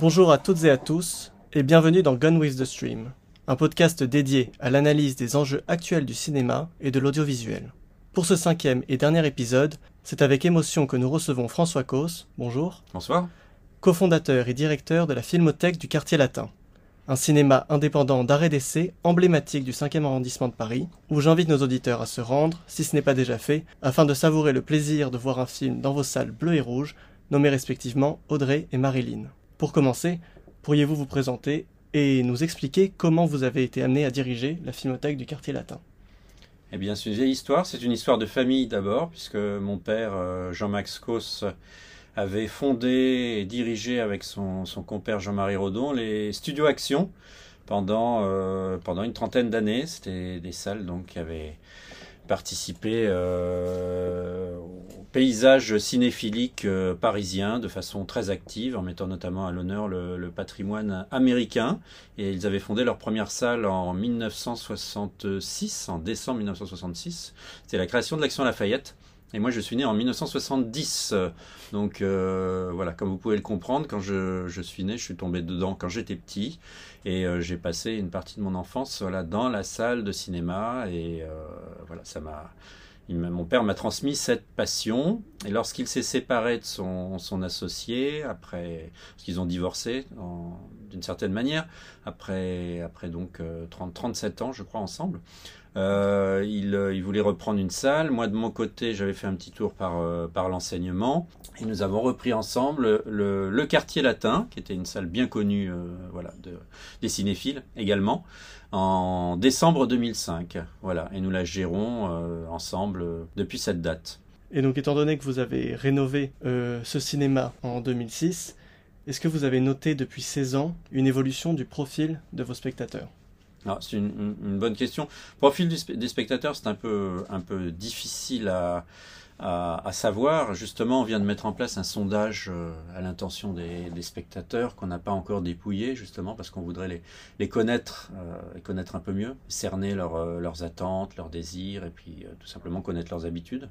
Bonjour à toutes et à tous, et bienvenue dans Gun with the Stream, un podcast dédié à l'analyse des enjeux actuels du cinéma et de l'audiovisuel. Pour ce cinquième et dernier épisode, c'est avec émotion que nous recevons François Cos, bonjour, Bonsoir. cofondateur et directeur de la Filmothèque du Quartier Latin, un cinéma indépendant d'arrêt d'essai emblématique du 5e arrondissement de Paris, où j'invite nos auditeurs à se rendre, si ce n'est pas déjà fait, afin de savourer le plaisir de voir un film dans vos salles bleues et rouges, nommés respectivement Audrey et Marilyn. Pour commencer, pourriez-vous vous présenter et nous expliquer comment vous avez été amené à diriger la Filmothèque du Quartier Latin? Eh bien, c'est une vieille histoire. C'est une histoire de famille d'abord, puisque mon père, euh, Jean-Max Cos, avait fondé et dirigé avec son, compère Jean-Marie Rodon les studios Action pendant, euh, pendant une trentaine d'années. C'était des salles donc, qui avaient participé euh, paysage cinéphilique euh, parisien de façon très active, en mettant notamment à l'honneur le, le patrimoine américain. Et ils avaient fondé leur première salle en 1966, en décembre 1966. C'était la création de l'Action Lafayette. Et moi, je suis né en 1970. Donc euh, voilà, comme vous pouvez le comprendre, quand je, je, suis né, je suis tombé dedans quand j'étais petit. Et euh, j'ai passé une partie de mon enfance voilà, dans la salle de cinéma. Et euh, voilà, ça m'a. Mon père m'a transmis cette passion. Et lorsqu'il s'est séparé de son, associé, après, parce qu'ils ont divorcé d'une certaine manière, après, après donc 30, 37 ans, je crois, ensemble, euh, il, il, voulait reprendre une salle. Moi, de mon côté, j'avais fait un petit tour par, euh, par l'enseignement. Et nous avons repris ensemble le, quartier latin, qui était une salle bien connue euh, voilà, de, des cinéphiles également, en décembre 2005. Voilà, et nous la gérons ensemble depuis cette date. Et donc, étant donné que vous avez rénové ce cinéma en 2006, est-ce que vous avez noté depuis 16 ans une évolution du profil de vos spectateurs? C'est une, une, une, bonne question. Profil du, des spectateurs, c'est un peu, un peu difficile à, à, savoir. Justement, on vient de mettre en place un sondage à l'intention des, spectateurs qu'on n'a pas encore dépouillé, justement, parce qu'on voudrait les, connaître, euh, connaître un peu mieux, cerner leur, euh, leurs attentes, leurs désirs, et puis euh, tout simplement connaître leurs habitudes.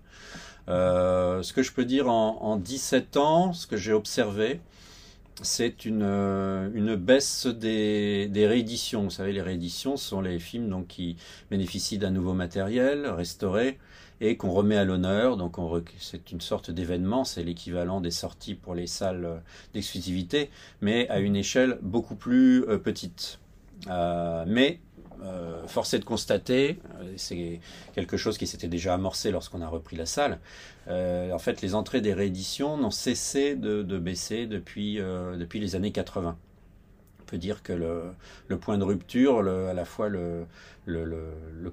Euh, ce que je peux dire en, en 17 ans, ce que j'ai observé, c'est une, une baisse des, des, rééditions. Vous savez, les rééditions sont les films donc, qui bénéficient d'un nouveau matériel restauré et qu'on remet à l'honneur. Donc c'est une sorte d'événement, c'est l'équivalent des sorties pour les salles d'exclusivité, mais à une échelle beaucoup plus euh, petite. Euh, mais euh, force est de constater, c'est quelque chose qui s'était déjà amorcé lorsqu'on a repris la salle. Euh, en fait, les entrées des rééditions n'ont cessé de, de, baisser depuis, euh, depuis les années 80. Peut dire que le, point de rupture, le, à la fois le,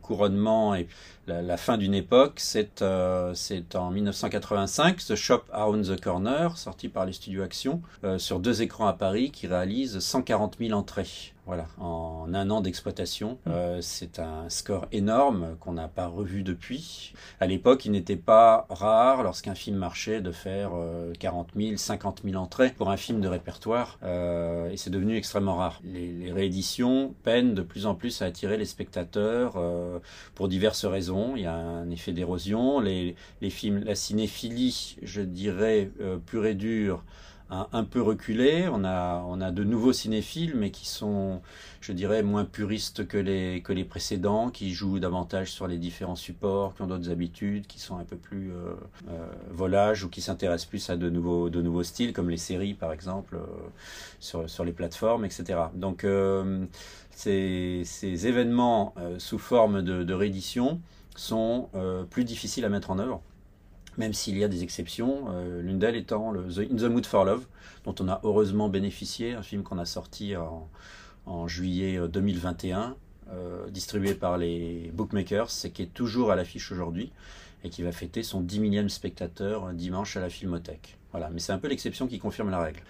couronnement et la, la fin d'une époque, c'est euh, en 1985, The Shop Around the Corner, sorti par les studios Action, euh, sur deux écrans à Paris, qui réalise 140 000 entrées. Voilà, en un an d'exploitation, euh, c'est un score énorme qu'on n'a pas revu depuis. À l'époque, il n'était pas rare, lorsqu'un film marchait, de faire euh, 40 000, 50 000 entrées pour un film de répertoire, euh, et c'est devenu extrêmement rare. Les, les, rééditions peinent de plus en plus à attirer les spectateurs euh, pour diverses raisons. Il y a un effet d'érosion, les, les, films, la cinéphilie, je dirais, euh, pure et dure, un, peu reculé. On a, on a de nouveaux cinéphiles, mais qui sont, je dirais, moins puristes que les, que les précédents, qui jouent davantage sur les différents supports, qui ont d'autres habitudes, qui sont un peu plus euh, euh, volages ou qui s'intéressent plus à de nouveaux, de nouveaux styles, comme les séries, par exemple, euh, sur, sur les plateformes, etc. Donc, ces, ces, événements sous forme de, de réédition sont plus difficiles à mettre en œuvre même s'il y a des exceptions, euh, l'une d'elles étant The In the Mood for Love, dont on a heureusement bénéficié, un film qu'on a sorti en, en, juillet 2021, euh, distribué par les bookmakers, et qui est toujours à l'affiche aujourd'hui, et qui va fêter son 10 millième spectateur dimanche à la Filmothèque. Voilà, mais c'est un peu l'exception qui confirme la règle.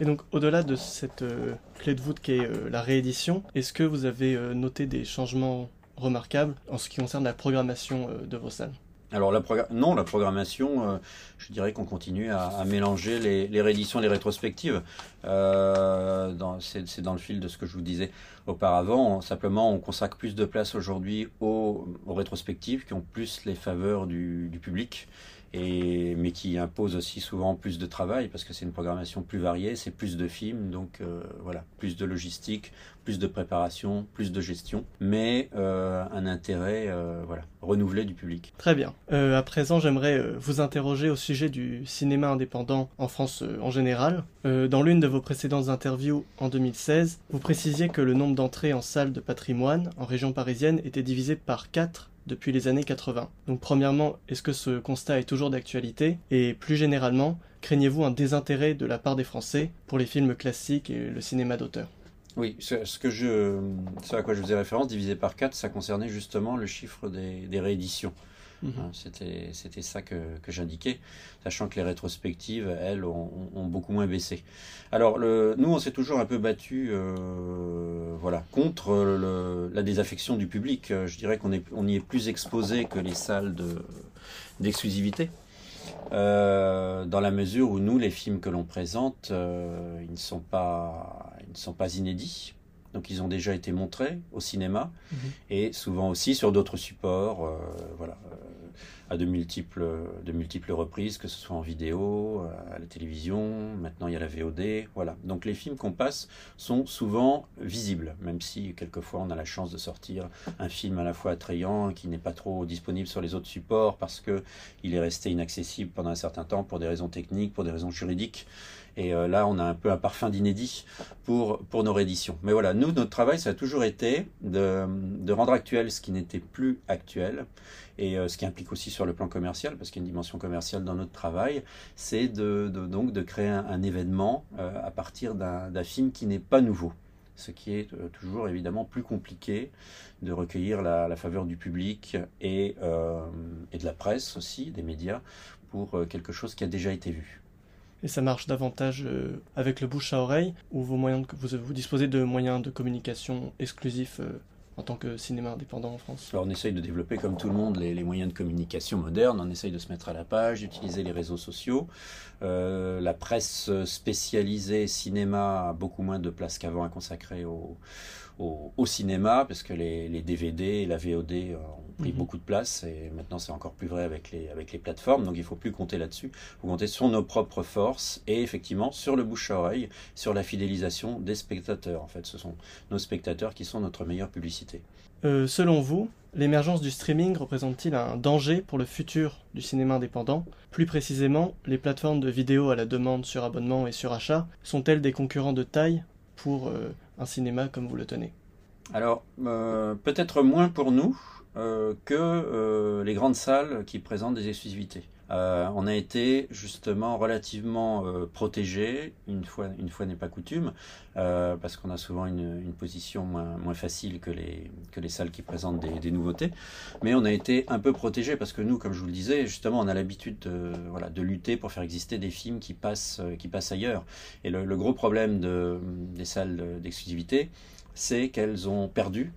Et donc, au-delà de cette euh, clé de voûte qui est euh, la réédition, est-ce que vous avez euh, noté des changements remarquables en ce qui concerne la programmation de vos salles? Alors la non, la programmation, euh, je dirais qu'on continue à, mélanger les, les, rééditions, les rétrospectives. Euh, c'est dans le fil de ce que je vous disais auparavant. simplement, on consacre plus de place aujourd'hui aux, rétrospectives qui ont plus les faveurs du public mais qui impose aussi souvent plus de travail parce que c'est une programmation plus variée, c'est plus de films, donc euh, voilà, plus de logistique, plus de préparation, plus de gestion, mais euh, un intérêt euh, voilà, renouvelé du public. Très bien. à présent, j'aimerais vous interroger au sujet du cinéma indépendant en France en général. dans l'une de vos précédentes interviews en 2016, vous précisiez que le nombre d'entrées en salle de patrimoine en région parisienne était divisé par 4 depuis les années 80. Donc premièrement, est-ce que ce constat est toujours d'actualité? Et plus généralement, craignez-vous un désintérêt de la part des Français pour les films classiques et le cinéma d'auteur? Oui, ce, que je, ce à quoi je faisais référence, divisé par 4, ça concernait justement le chiffre des rééditions. Mhm. Hein, c'était, ça que, que, j'indiquais, sachant que les rétrospectives, elles, ont, beaucoup moins baissé. Alors, le, nous, on s'est toujours un peu battu euh, voilà, contre le, la désaffection du public. Euh, je dirais qu'on est, on y est plus exposé que les salles de, d'exclusivité. Euh, dans la mesure où nous, les films que l'on présente, ils ne sont pas, ils ne sont pas inédits. Donc ils ont déjà été montrés au cinéma mhm. et souvent aussi sur d'autres supports, euh, voilà, euh, à de multiples, de multiples reprises, que ce soit en vidéo, euh, à la télévision, maintenant il y a la VOD, voilà. Donc les films qu'on passe sont souvent visibles, même si quelquefois on a la chance de sortir un film à la fois attrayant qui n'est pas trop disponible sur les autres supports parce que il est resté inaccessible pendant un certain temps pour des raisons techniques, pour des raisons juridiques. Et euh, là, on a un peu un parfum d'inédit pour, pour nos rééditions. Mais voilà, nous, notre travail, ça a toujours été de, de rendre actuel ce qui n'était plus actuel. Et euh, ce qui implique aussi sur le plan commercial, parce qu'il y a une dimension commerciale dans notre travail, c'est de, de, donc de créer un, événement euh, à partir d'un film qui n'est pas nouveau. Ce qui est toujours évidemment plus compliqué de recueillir la, faveur du public et, euh, de la presse aussi, des médias, pour quelque chose qui a déjà été vu. Et ça marche davantage euh, avec le bouche à oreille, ou vos moyens vous, vous, disposez de moyens de communication exclusifs euh, en tant que cinéma indépendant en France Alors on essaye de développer comme tout le monde les, moyens de communication modernes, on essaye de se mettre à la page, d'utiliser les réseaux sociaux. Euh, la presse spécialisée cinéma a beaucoup moins de place qu'avant à consacrer au, cinéma, parce que les, DVD et la VOD euh, ont pris mhm. beaucoup de place, et maintenant c'est encore plus vrai avec les, avec les plateformes, donc il faut plus compter là-dessus, il faut compter sur nos propres forces, et effectivement sur le bouche à oreille, sur la fidélisation des spectateurs. En fait, ce sont nos spectateurs qui sont notre meilleure publicité. Euh, selon vous, l'émergence du streaming représente-t-il un danger pour le futur du cinéma indépendant? Plus précisément, les plateformes de vidéo à la demande sur abonnement et sur achat sont-elles des concurrents de taille pour euh, un cinéma comme vous le tenez? Alors, euh, peut-être moins pour nous que euh, les grandes salles qui présentent des exclusivités. on a été justement relativement protégé, une fois, une fois n'est pas coutume, parce qu'on a souvent une, position moins, facile que les, salles qui présentent des, nouveautés. Mais on a été un peu protégé parce que nous, comme je vous le disais, justement, on a l'habitude de, lutter pour faire exister des films qui passent, ailleurs. Et le, gros problème de, des salles d'exclusivité, c'est qu'elles ont perdu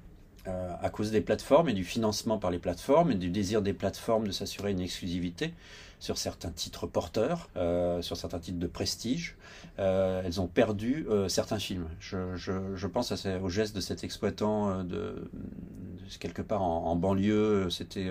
euh, à cause des plateformes et du financement par les plateformes et du désir des plateformes de s'assurer une exclusivité sur certains titres porteurs, euh, sur certains titres de prestige, euh, elles ont perdu certains films. Je, pense au geste de cet exploitant de, quelque part en, banlieue, c'était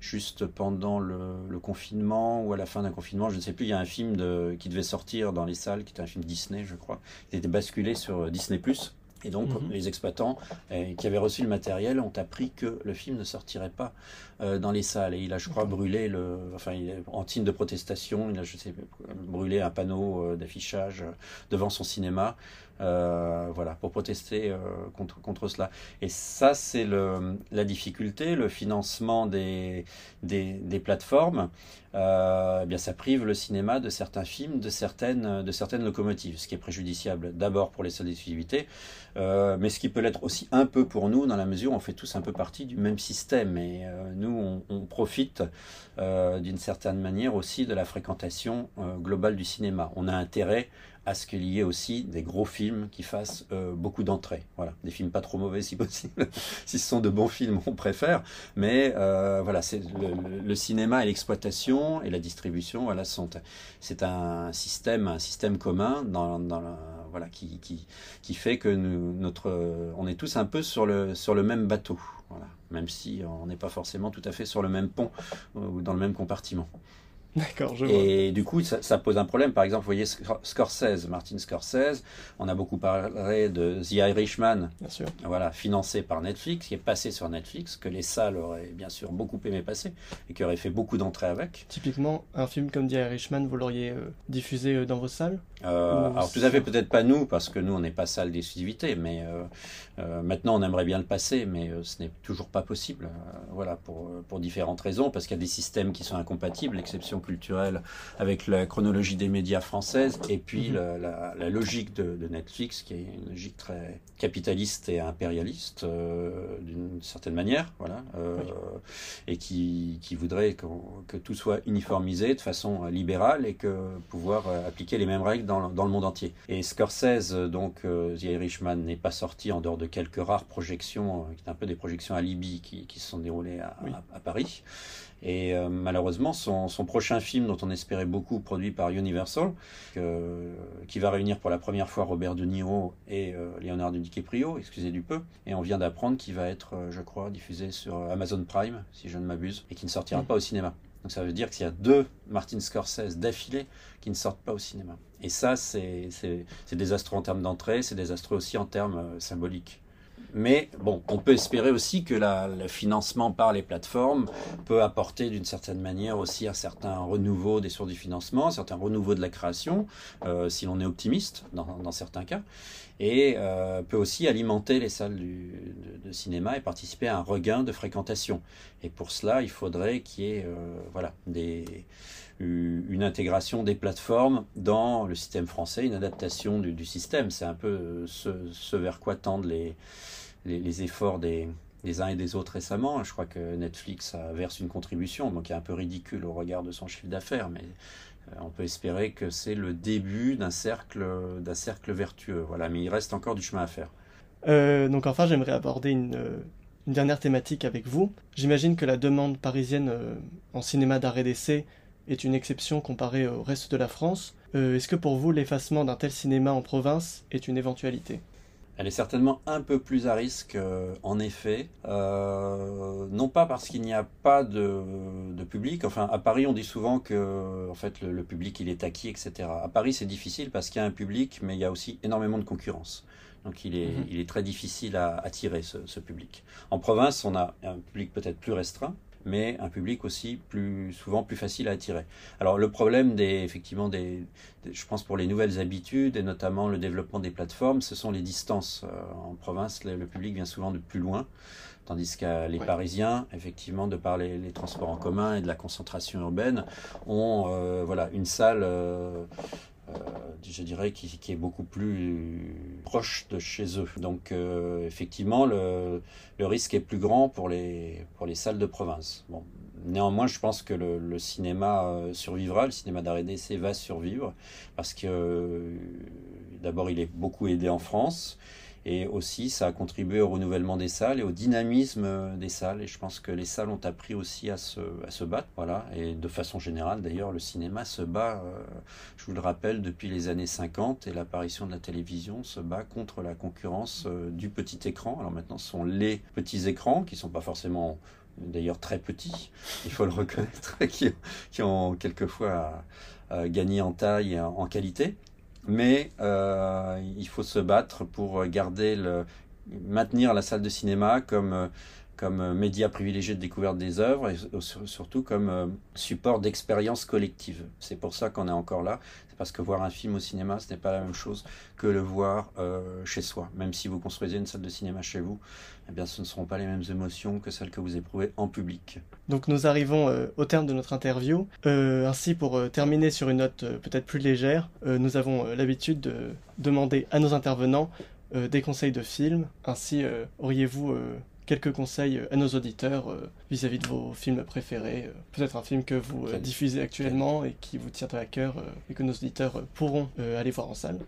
juste pendant le, confinement ou à la fin d'un confinement, je ne sais plus, il y a un film qui devait sortir dans les salles, qui était un film Disney, je crois, qui était basculé sur Disney +. Et donc, mhm. les exploitants euh, qui avaient reçu le matériel ont appris que le film ne sortirait pas euh, dans les salles. Et il a, je crois, brûlé le, enfin, il en signe de protestation, il a, je sais, brûlé un panneau euh, d'affichage devant son cinéma, voilà, pour protester contre contre cela. Et ça, c'est le la difficulté, le financement des des, des plateformes. Eh bien, ça prive le cinéma de certains films, de certaines de certaines locomotives, ce qui est préjudiciable d'abord pour les salles d'exclusivité euh, mais ce qui peut l'être aussi un peu pour nous, dans la mesure où on fait tous un peu partie du même système. Et euh, on, profite euh, d'une certaine manière aussi de la fréquentation globale du cinéma. On a intérêt à ce qu'il y ait aussi des gros films qui fassent euh, beaucoup d'entrées. Voilà, des films pas trop mauvais si possible. si ce sont de bons films, on préfère. Mais euh, voilà, c'est le, cinéma et l'exploitation et la distribution, voilà, sont c'est un système, un système commun dans, voilà, qui, qui, qui fait que nous, notre, on est tous un peu sur le, sur le même bateau. Même si on n'est pas forcément tout à fait sur le même pont ou dans le même compartiment. D'accord, je vois. Et du coup, ça, pose un problème. Par exemple, vous voyez Scorsese, Martin Scorsese, on a beaucoup parlé de The Irishman, bien sûr. Voilà, financé par Netflix, qui est passé sur Netflix, que les salles auraient bien sûr beaucoup aimé passer et qui aurait fait beaucoup d'entrées avec. Typiquement, un film comme The Irishman, vous l'auriez euh, diffusé euh, dans vos salles? Euh, Alors tout à fait, peut-être pas nous, parce que nous, on n'est pas salle d'exclusivité, mais maintenant, on aimerait bien le passer, mais ce n'est toujours pas possible. voilà, pour, pour différentes raisons, parce qu'il y a des systèmes qui sont incompatibles, l'exception culturelle avec la chronologie des médias françaises et puis mhm. la, logique de, Netflix qui est une logique très capitaliste et impérialiste euh, d'une certaine manière, voilà, euh, et qui, qui voudrait que tout soit uniformisé de façon libérale et que pouvoir appliquer les mêmes règles dans, dans le monde entier. Et Scorsese, donc The Irishman, n'est pas sorti en dehors de quelques rares projections, qui est un peu des projections à Libye qui, qui se sont déroulées à, à Paris. Et euh, malheureusement, son, son, prochain film, dont on espérait beaucoup, produit par Universal, qui va réunir pour la première fois Robert De Niro et euh, Leonardo DiCaprio, excusez du peu, et on vient d'apprendre qu'il va être, euh, je crois, diffusé sur Amazon Prime, si je ne m'abuse, et qui ne sortira pas au cinéma. Donc ça veut dire qu'il y a deux Martin Scorsese d'affilée qui ne sortent pas au cinéma. Et ça, c'est désastreux en termes d'entrée, c'est désastreux aussi en termes symboliques. Mais bon, on peut espérer aussi que le financement par les plateformes peut apporter d'une certaine manière aussi un certain renouveau des sources du financement, un certain renouveau de la création, euh, si l'on est optimiste dans, certains cas, et euh, peut aussi alimenter les salles de, cinéma et participer à un regain de fréquentation. Et pour cela, il faudrait qu'il y ait euh, voilà, une intégration des plateformes dans le système français, une adaptation du, système. C'est un peu ce vers quoi tendent les les, efforts des, uns et des autres récemment. Je crois que Netflix verse une contribution, donc est un peu ridicule au regard de son chiffre d'affaires, mais euh, on peut espérer que c'est le début d'un cercle, d'un cercle vertueux. Voilà, mais il reste encore du chemin à faire. Euh, donc enfin, j'aimerais aborder une, dernière thématique avec vous. J'imagine que la demande parisienne euh, en cinéma d'arrêt d'essai est une exception comparée au reste de la France. Est-ce que pour vous, l'effacement d'un tel cinéma en province est une éventualité? Elle est certainement un peu plus à risque, euh, en effet. Euh, non pas parce qu'il n'y a pas de, public. Enfin, à Paris, on dit souvent que en fait, le, public, il est acquis, etc. À Paris, c'est difficile parce qu'il y a un public, mais il y a aussi énormément de concurrence. Donc, il est, mhm. il est très difficile à attirer ce public. En province, on a un public peut-être plus restreint, mais un public aussi plus souvent plus facile à attirer. Alors le problème des effectivement des, je pense pour les nouvelles habitudes et notamment le développement des plateformes, ce sont les distances. Euh, en province, le, public vient souvent de plus loin, tandis qu'à les Parisiens, effectivement, de par les, transports en commun et de la concentration urbaine, ont euh, voilà une salle. Euh, je dirais, qui, est beaucoup plus proche de chez eux. Donc euh, effectivement, le, risque est plus grand pour les, pour les salles de province. Bon, néanmoins, je pense que le, cinéma euh, survivra, le cinéma d'arrêt d'essai va survivre, parce que d'abord, il est beaucoup aidé en France. Et aussi, ça a contribué au renouvellement des salles et au dynamisme des salles. Et je pense que les salles ont appris aussi à se, battre. Voilà. Et de façon générale, d'ailleurs, le cinéma se bat, euh, je vous le rappelle, depuis les années 50 et l'apparition de la télévision se bat contre la concurrence euh, du petit écran. Alors maintenant, ce sont les petits écrans qui ne sont pas forcément d'ailleurs très petits, il faut le reconnaître, qui, qui ont quelquefois euh, gagné en taille et en qualité mais euh, il faut se battre pour garder le, maintenir la salle de cinéma comme, euh, comme média privilégié de découverte des œuvres et surtout comme euh, support d'expérience collective. C'est pour ça qu'on est encore là. C'est parce que voir un film au cinéma, ce n'est pas la même chose que le voir chez soi. Même si vous construisez une salle de cinéma chez vous, eh bien, ce ne seront pas les mêmes émotions que celles que vous éprouvez en public. Donc nous arrivons euh, au terme de notre interview. Euh, ainsi, pour euh, terminer sur une note peut-être plus légère, nous avons l'habitude de demander à nos intervenants des conseils de films. Ainsi, auriez-vous quelques conseils à nos auditeurs vis-à-vis de vos films préférés. Peut-être un film que vous diffusez actuellement et qui vous tiendrait à cœur et que nos auditeurs pourront aller voir en salle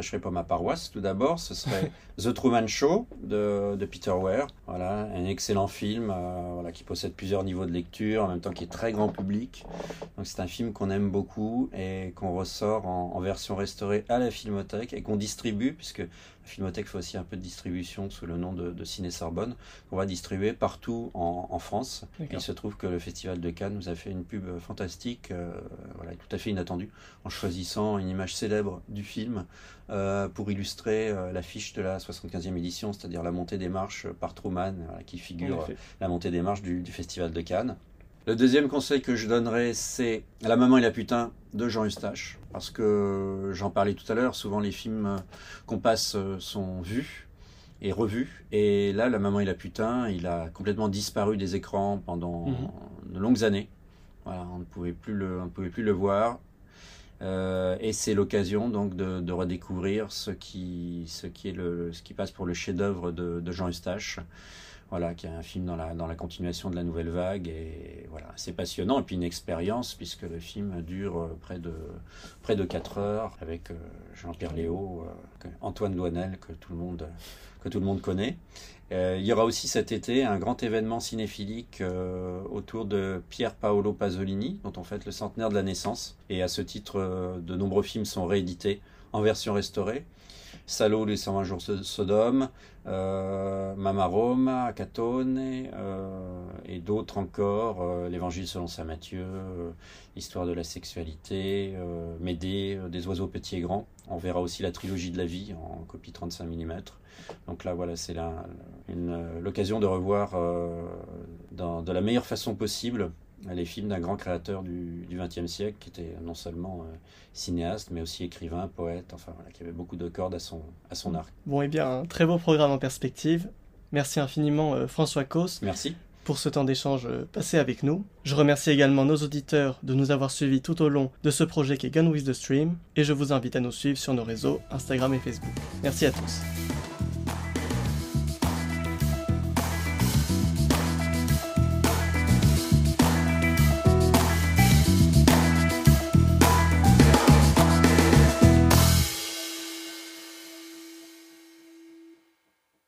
prêcherai pas ma paroisse. Tout d'abord, ce serait The Truman Show de, Peter Weir. Voilà, un excellent film euh, voilà, qui possède plusieurs niveaux de lecture, en même temps qui est très grand public. Donc c'est un film qu'on aime beaucoup et qu'on ressort en, en, version restaurée à la Filmothèque et qu'on distribue, puisque Filmothèque fait aussi un peu de distribution sous le nom de, Ciné Sorbonne, qu'on va distribuer partout en, France. il se trouve que le Festival de Cannes nous a fait une pub fantastique, euh, voilà, tout à fait inattendue, en choisissant une image célèbre du film euh, pour illustrer euh, l'affiche de la 75e édition, c'est-à-dire la montée des marches par Truman, qui figure la montée des marches du Festival de Cannes. Le deuxième conseil que je donnerais, c'est La maman et la putain de Jean Eustache. Parce que j'en parlais tout à l'heure, souvent les films qu'on passe sont vus et revus. Et là, La maman et la putain, il a complètement disparu des écrans pendant mhm. de longues années. on ne pouvait plus le, on pouvait plus le voir. Euh, et c'est l'occasion donc de, redécouvrir ce qui, ce qui, est le, ce qui passe pour le chef-d'œuvre de, de Jean Eustache voilà, qui est un film dans la, dans la continuation de la nouvelle vague. Et voilà, c'est passionnant. Et puis une expérience, puisque le film dure euh, près de, près de 4 heures, avec euh, Jean-Pierre Léo, euh, Antoine Loinel, que tout le monde, que tout le monde connaît. il y aura aussi cet été un grand événement cinéphilique autour de Pier Paolo Pasolini, dont on fête le centenaire de la naissance. Et à ce titre, de nombreux films sont réédités en version restaurée. Salo, les 120 jours de Sodome, euh, Mama euh, et d'autres encore, euh, l'Évangile selon saint Matthieu, euh, Histoire de la sexualité, Médée, des oiseaux petits et grands. On verra aussi la trilogie de la vie en copie 35 mm. Donc là, voilà, c'est l'occasion de revoir dans, de la meilleure façon possible les films d'un grand créateur du XXe siècle, qui était non seulement euh, cinéaste, mais aussi écrivain, poète, enfin voilà, qui avait beaucoup de cordes à son, à son arc. Bon, et eh bien, un très beau programme en perspective. Merci infiniment euh, François Cos. Merci. Pour ce temps d'échange euh, passé avec nous. Je remercie également nos auditeurs de nous avoir suivis tout au long de ce projet qui est Gun with the Stream, et je vous invite à nous suivre sur nos réseaux Instagram et Facebook. Merci à tous.